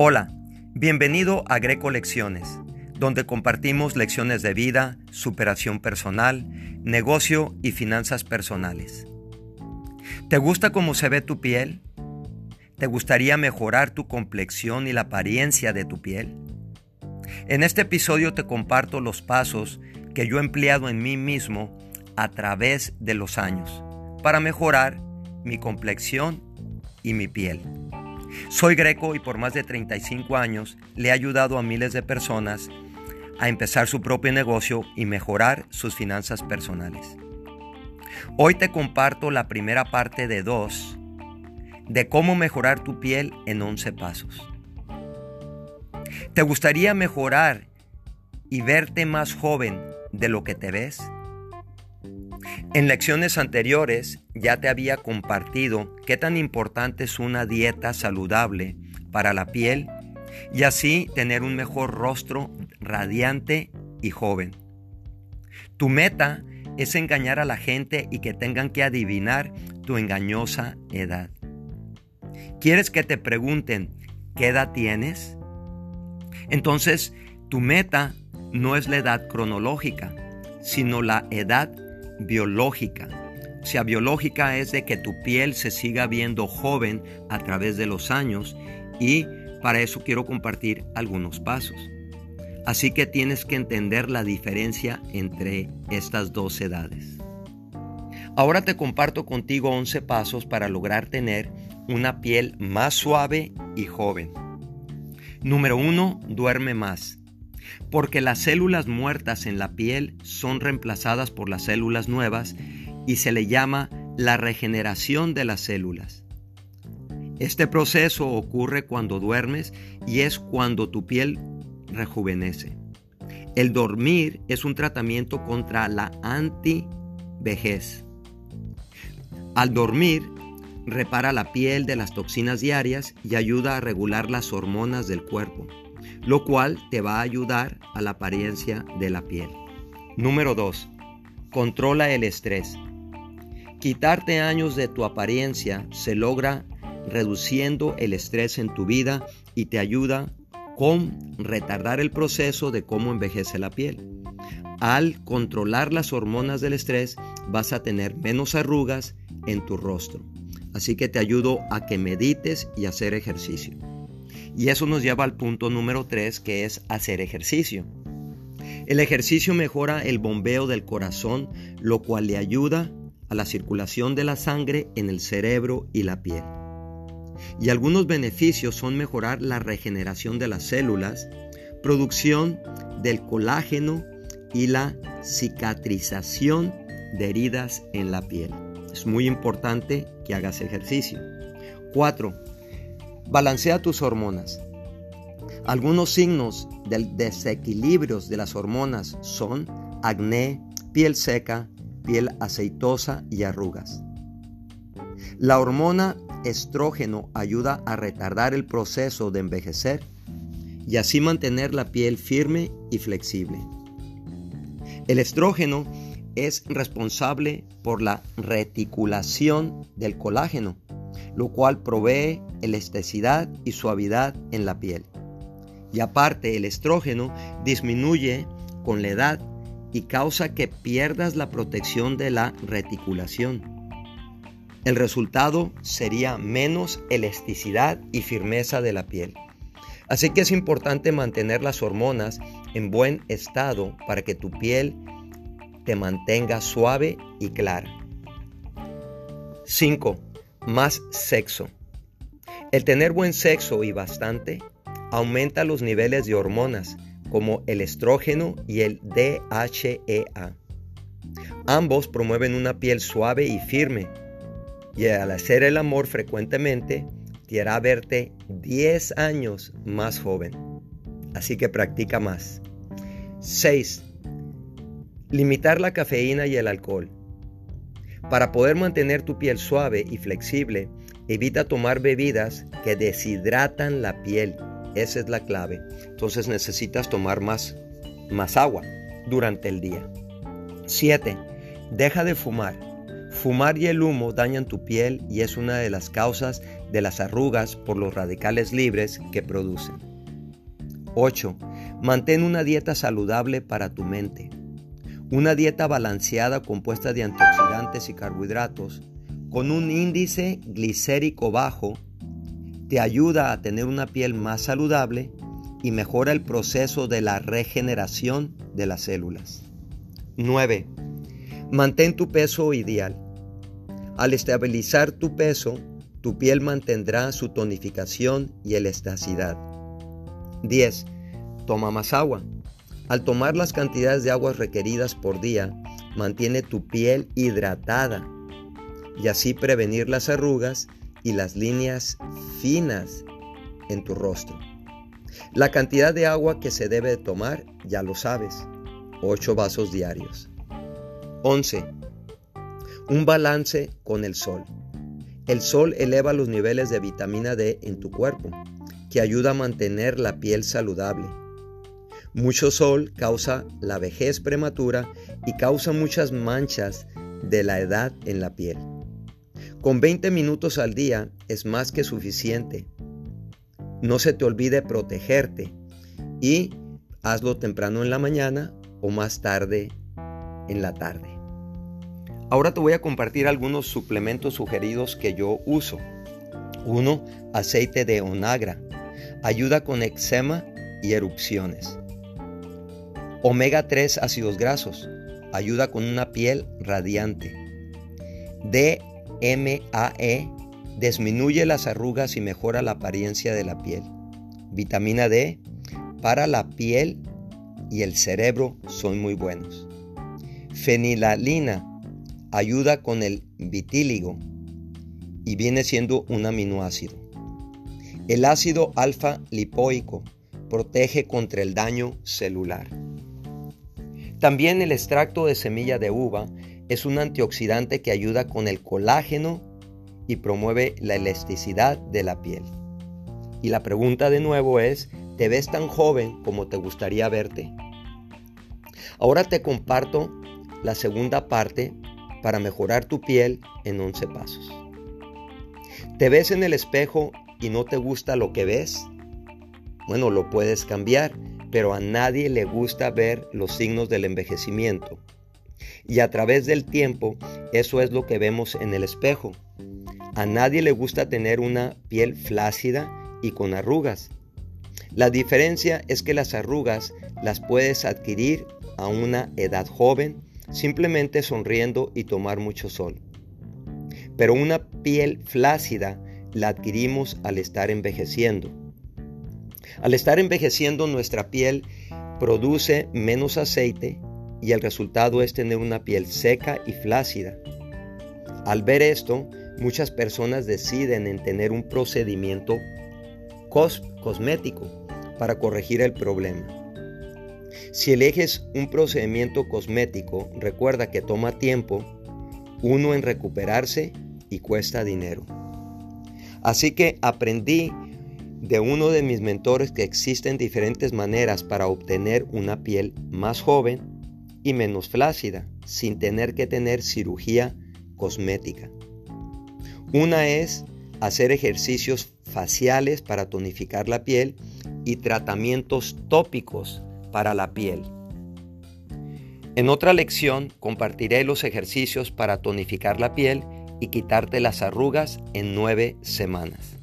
Hola, bienvenido a Greco Lecciones, donde compartimos lecciones de vida, superación personal, negocio y finanzas personales. ¿Te gusta cómo se ve tu piel? ¿Te gustaría mejorar tu complexión y la apariencia de tu piel? En este episodio te comparto los pasos que yo he empleado en mí mismo a través de los años para mejorar mi complexión y mi piel. Soy greco y por más de 35 años le he ayudado a miles de personas a empezar su propio negocio y mejorar sus finanzas personales. Hoy te comparto la primera parte de dos de cómo mejorar tu piel en 11 pasos. ¿Te gustaría mejorar y verte más joven de lo que te ves? En lecciones anteriores ya te había compartido qué tan importante es una dieta saludable para la piel y así tener un mejor rostro radiante y joven. Tu meta es engañar a la gente y que tengan que adivinar tu engañosa edad. ¿Quieres que te pregunten qué edad tienes? Entonces, tu meta no es la edad cronológica, sino la edad biológica. O sea, biológica es de que tu piel se siga viendo joven a través de los años y para eso quiero compartir algunos pasos. Así que tienes que entender la diferencia entre estas dos edades. Ahora te comparto contigo 11 pasos para lograr tener una piel más suave y joven. Número 1. Duerme más porque las células muertas en la piel son reemplazadas por las células nuevas y se le llama la regeneración de las células. Este proceso ocurre cuando duermes y es cuando tu piel rejuvenece. El dormir es un tratamiento contra la antivejez. Al dormir, repara la piel de las toxinas diarias y ayuda a regular las hormonas del cuerpo lo cual te va a ayudar a la apariencia de la piel. Número 2. Controla el estrés. Quitarte años de tu apariencia se logra reduciendo el estrés en tu vida y te ayuda con retardar el proceso de cómo envejece la piel. Al controlar las hormonas del estrés vas a tener menos arrugas en tu rostro. Así que te ayudo a que medites y hacer ejercicio. Y eso nos lleva al punto número 3 que es hacer ejercicio. El ejercicio mejora el bombeo del corazón, lo cual le ayuda a la circulación de la sangre en el cerebro y la piel. Y algunos beneficios son mejorar la regeneración de las células, producción del colágeno y la cicatrización de heridas en la piel. Es muy importante que hagas ejercicio. 4. Balancea tus hormonas. Algunos signos del desequilibrio de las hormonas son acné, piel seca, piel aceitosa y arrugas. La hormona estrógeno ayuda a retardar el proceso de envejecer y así mantener la piel firme y flexible. El estrógeno es responsable por la reticulación del colágeno, lo cual provee elasticidad y suavidad en la piel. Y aparte, el estrógeno disminuye con la edad y causa que pierdas la protección de la reticulación. El resultado sería menos elasticidad y firmeza de la piel. Así que es importante mantener las hormonas en buen estado para que tu piel te mantenga suave y clara. 5 más sexo. El tener buen sexo y bastante aumenta los niveles de hormonas como el estrógeno y el DHEA. Ambos promueven una piel suave y firme y al hacer el amor frecuentemente te hará verte 10 años más joven. Así que practica más. 6. Limitar la cafeína y el alcohol. Para poder mantener tu piel suave y flexible, evita tomar bebidas que deshidratan la piel. Esa es la clave. Entonces necesitas tomar más, más agua durante el día. 7. Deja de fumar. Fumar y el humo dañan tu piel y es una de las causas de las arrugas por los radicales libres que producen. 8. Mantén una dieta saludable para tu mente. Una dieta balanceada compuesta de antioxidantes y carbohidratos con un índice glicérico bajo te ayuda a tener una piel más saludable y mejora el proceso de la regeneración de las células. 9. Mantén tu peso ideal. Al estabilizar tu peso, tu piel mantendrá su tonificación y elasticidad. 10. Toma más agua. Al tomar las cantidades de agua requeridas por día, mantiene tu piel hidratada y así prevenir las arrugas y las líneas finas en tu rostro. La cantidad de agua que se debe tomar ya lo sabes, 8 vasos diarios. 11. Un balance con el sol. El sol eleva los niveles de vitamina D en tu cuerpo, que ayuda a mantener la piel saludable. Mucho sol causa la vejez prematura y causa muchas manchas de la edad en la piel. Con 20 minutos al día es más que suficiente. No se te olvide protegerte y hazlo temprano en la mañana o más tarde en la tarde. Ahora te voy a compartir algunos suplementos sugeridos que yo uso. 1. Aceite de onagra. Ayuda con eczema y erupciones. Omega 3 ácidos grasos. Ayuda con una piel radiante. DMAE disminuye las arrugas y mejora la apariencia de la piel. Vitamina D para la piel y el cerebro son muy buenos. Fenilalina ayuda con el vitíligo y viene siendo un aminoácido. El ácido alfa lipoico protege contra el daño celular. También el extracto de semilla de uva es un antioxidante que ayuda con el colágeno y promueve la elasticidad de la piel. Y la pregunta de nuevo es, ¿te ves tan joven como te gustaría verte? Ahora te comparto la segunda parte para mejorar tu piel en 11 pasos. ¿Te ves en el espejo y no te gusta lo que ves? Bueno, lo puedes cambiar, pero a nadie le gusta ver los signos del envejecimiento. Y a través del tiempo, eso es lo que vemos en el espejo. A nadie le gusta tener una piel flácida y con arrugas. La diferencia es que las arrugas las puedes adquirir a una edad joven simplemente sonriendo y tomar mucho sol. Pero una piel flácida la adquirimos al estar envejeciendo. Al estar envejeciendo nuestra piel produce menos aceite y el resultado es tener una piel seca y flácida. Al ver esto, muchas personas deciden en tener un procedimiento cosmético para corregir el problema. Si eliges un procedimiento cosmético, recuerda que toma tiempo, uno en recuperarse y cuesta dinero. Así que aprendí de uno de mis mentores que existen diferentes maneras para obtener una piel más joven y menos flácida sin tener que tener cirugía cosmética. Una es hacer ejercicios faciales para tonificar la piel y tratamientos tópicos para la piel. En otra lección compartiré los ejercicios para tonificar la piel y quitarte las arrugas en nueve semanas.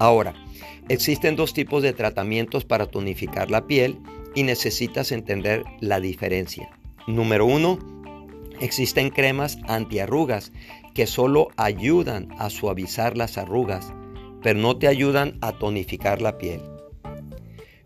Ahora, existen dos tipos de tratamientos para tonificar la piel y necesitas entender la diferencia. Número uno, existen cremas antiarrugas que solo ayudan a suavizar las arrugas, pero no te ayudan a tonificar la piel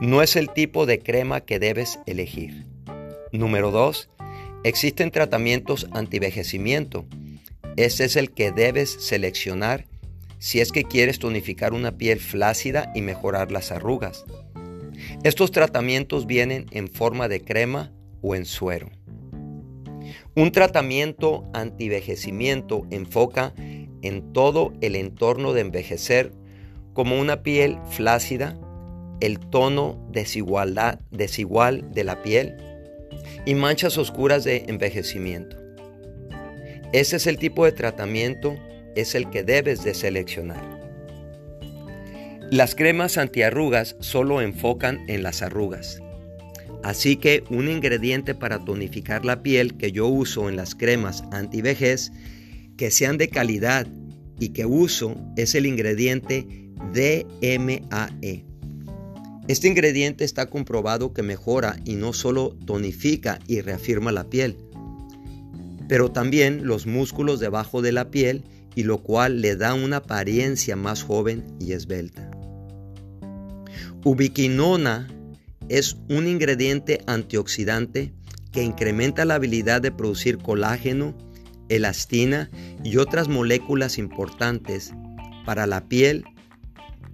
no es el tipo de crema que debes elegir. Número 2. Existen tratamientos antivejecimiento. Ese es el que debes seleccionar si es que quieres tonificar una piel flácida y mejorar las arrugas. Estos tratamientos vienen en forma de crema o en suero. Un tratamiento antivejecimiento enfoca en todo el entorno de envejecer como una piel flácida, el tono desigualdad, desigual de la piel y manchas oscuras de envejecimiento. Ese es el tipo de tratamiento, es el que debes de seleccionar. Las cremas antiarrugas solo enfocan en las arrugas. Así que un ingrediente para tonificar la piel que yo uso en las cremas antivejez, que sean de calidad y que uso, es el ingrediente DMAE. Este ingrediente está comprobado que mejora y no solo tonifica y reafirma la piel, pero también los músculos debajo de la piel y lo cual le da una apariencia más joven y esbelta. Ubiquinona es un ingrediente antioxidante que incrementa la habilidad de producir colágeno, elastina y otras moléculas importantes para la piel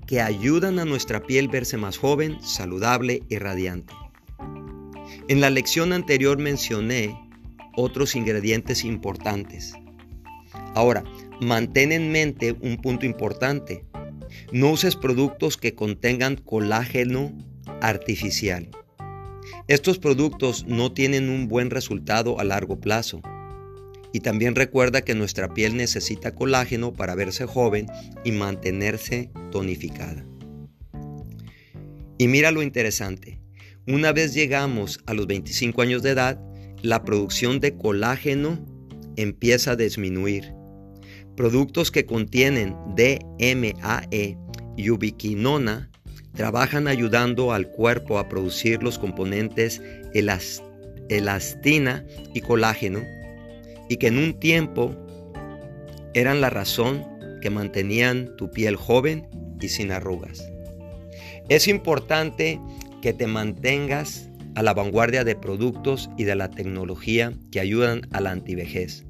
que ayudan a nuestra piel verse más joven, saludable y radiante. En la lección anterior mencioné otros ingredientes importantes. Ahora, mantén en mente un punto importante. No uses productos que contengan colágeno artificial. Estos productos no tienen un buen resultado a largo plazo. Y también recuerda que nuestra piel necesita colágeno para verse joven y mantenerse tonificada. Y mira lo interesante. Una vez llegamos a los 25 años de edad, la producción de colágeno empieza a disminuir. Productos que contienen DMAE y ubiquinona trabajan ayudando al cuerpo a producir los componentes elastina y colágeno y que en un tiempo eran la razón que mantenían tu piel joven y sin arrugas. Es importante que te mantengas a la vanguardia de productos y de la tecnología que ayudan a la antivejez.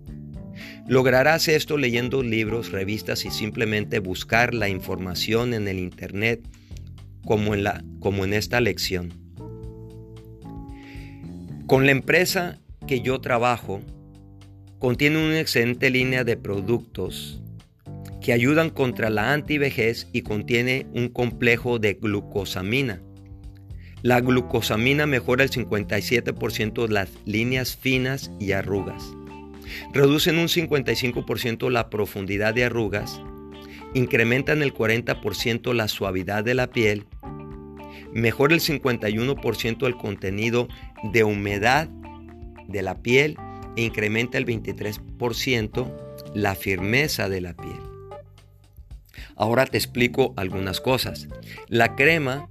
Lograrás esto leyendo libros, revistas y simplemente buscar la información en el Internet como en, la, como en esta lección. Con la empresa que yo trabajo, Contiene una excelente línea de productos que ayudan contra la antivejez y contiene un complejo de glucosamina. La glucosamina mejora el 57% de las líneas finas y arrugas. Reducen un 55% la profundidad de arrugas. Incrementan el 40% la suavidad de la piel. Mejora el 51% el contenido de humedad de la piel e incrementa el 23% la firmeza de la piel. Ahora te explico algunas cosas. La crema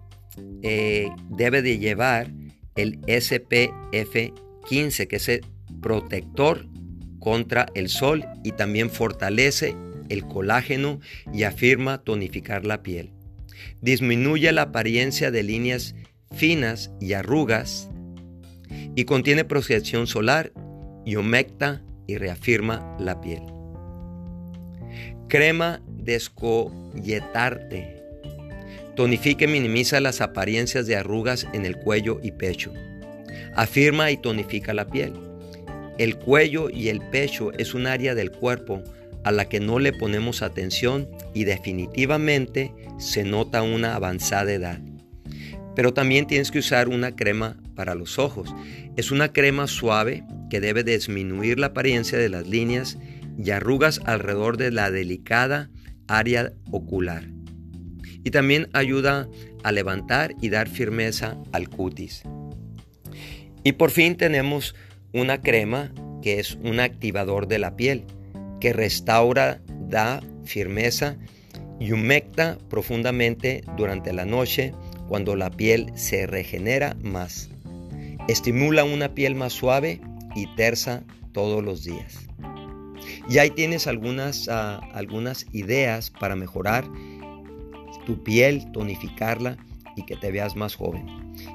eh, debe de llevar el SPF 15, que es el protector contra el sol y también fortalece el colágeno y afirma tonificar la piel. Disminuye la apariencia de líneas finas y arrugas y contiene protección solar y humecta y reafirma la piel. Crema descolletarte. Tonifica y minimiza las apariencias de arrugas en el cuello y pecho. Afirma y tonifica la piel. El cuello y el pecho es un área del cuerpo a la que no le ponemos atención y definitivamente se nota una avanzada edad. Pero también tienes que usar una crema para los ojos. Es una crema suave que debe disminuir la apariencia de las líneas y arrugas alrededor de la delicada área ocular. Y también ayuda a levantar y dar firmeza al cutis. Y por fin tenemos una crema que es un activador de la piel, que restaura, da firmeza y humecta profundamente durante la noche cuando la piel se regenera más. Estimula una piel más suave y tersa todos los días. Y ahí tienes algunas, ah, algunas ideas para mejorar tu piel, tonificarla y que te veas más joven.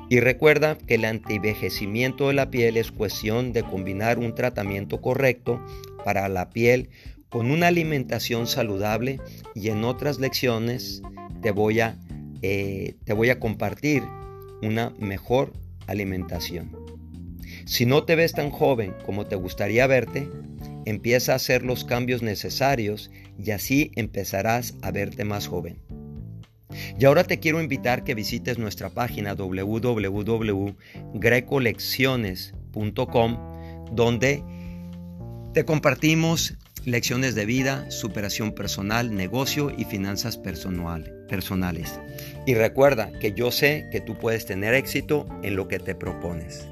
Y recuerda que el antivejecimiento de la piel es cuestión de combinar un tratamiento correcto para la piel con una alimentación saludable y en otras lecciones te voy a, eh, te voy a compartir una mejor alimentación. Si no te ves tan joven como te gustaría verte, empieza a hacer los cambios necesarios y así empezarás a verte más joven. Y ahora te quiero invitar que visites nuestra página www.grecolecciones.com donde Te compartimos lecciones de vida, superación personal, negocio y finanzas personales. Y recuerda que yo sé que tú puedes tener éxito en lo que te propones.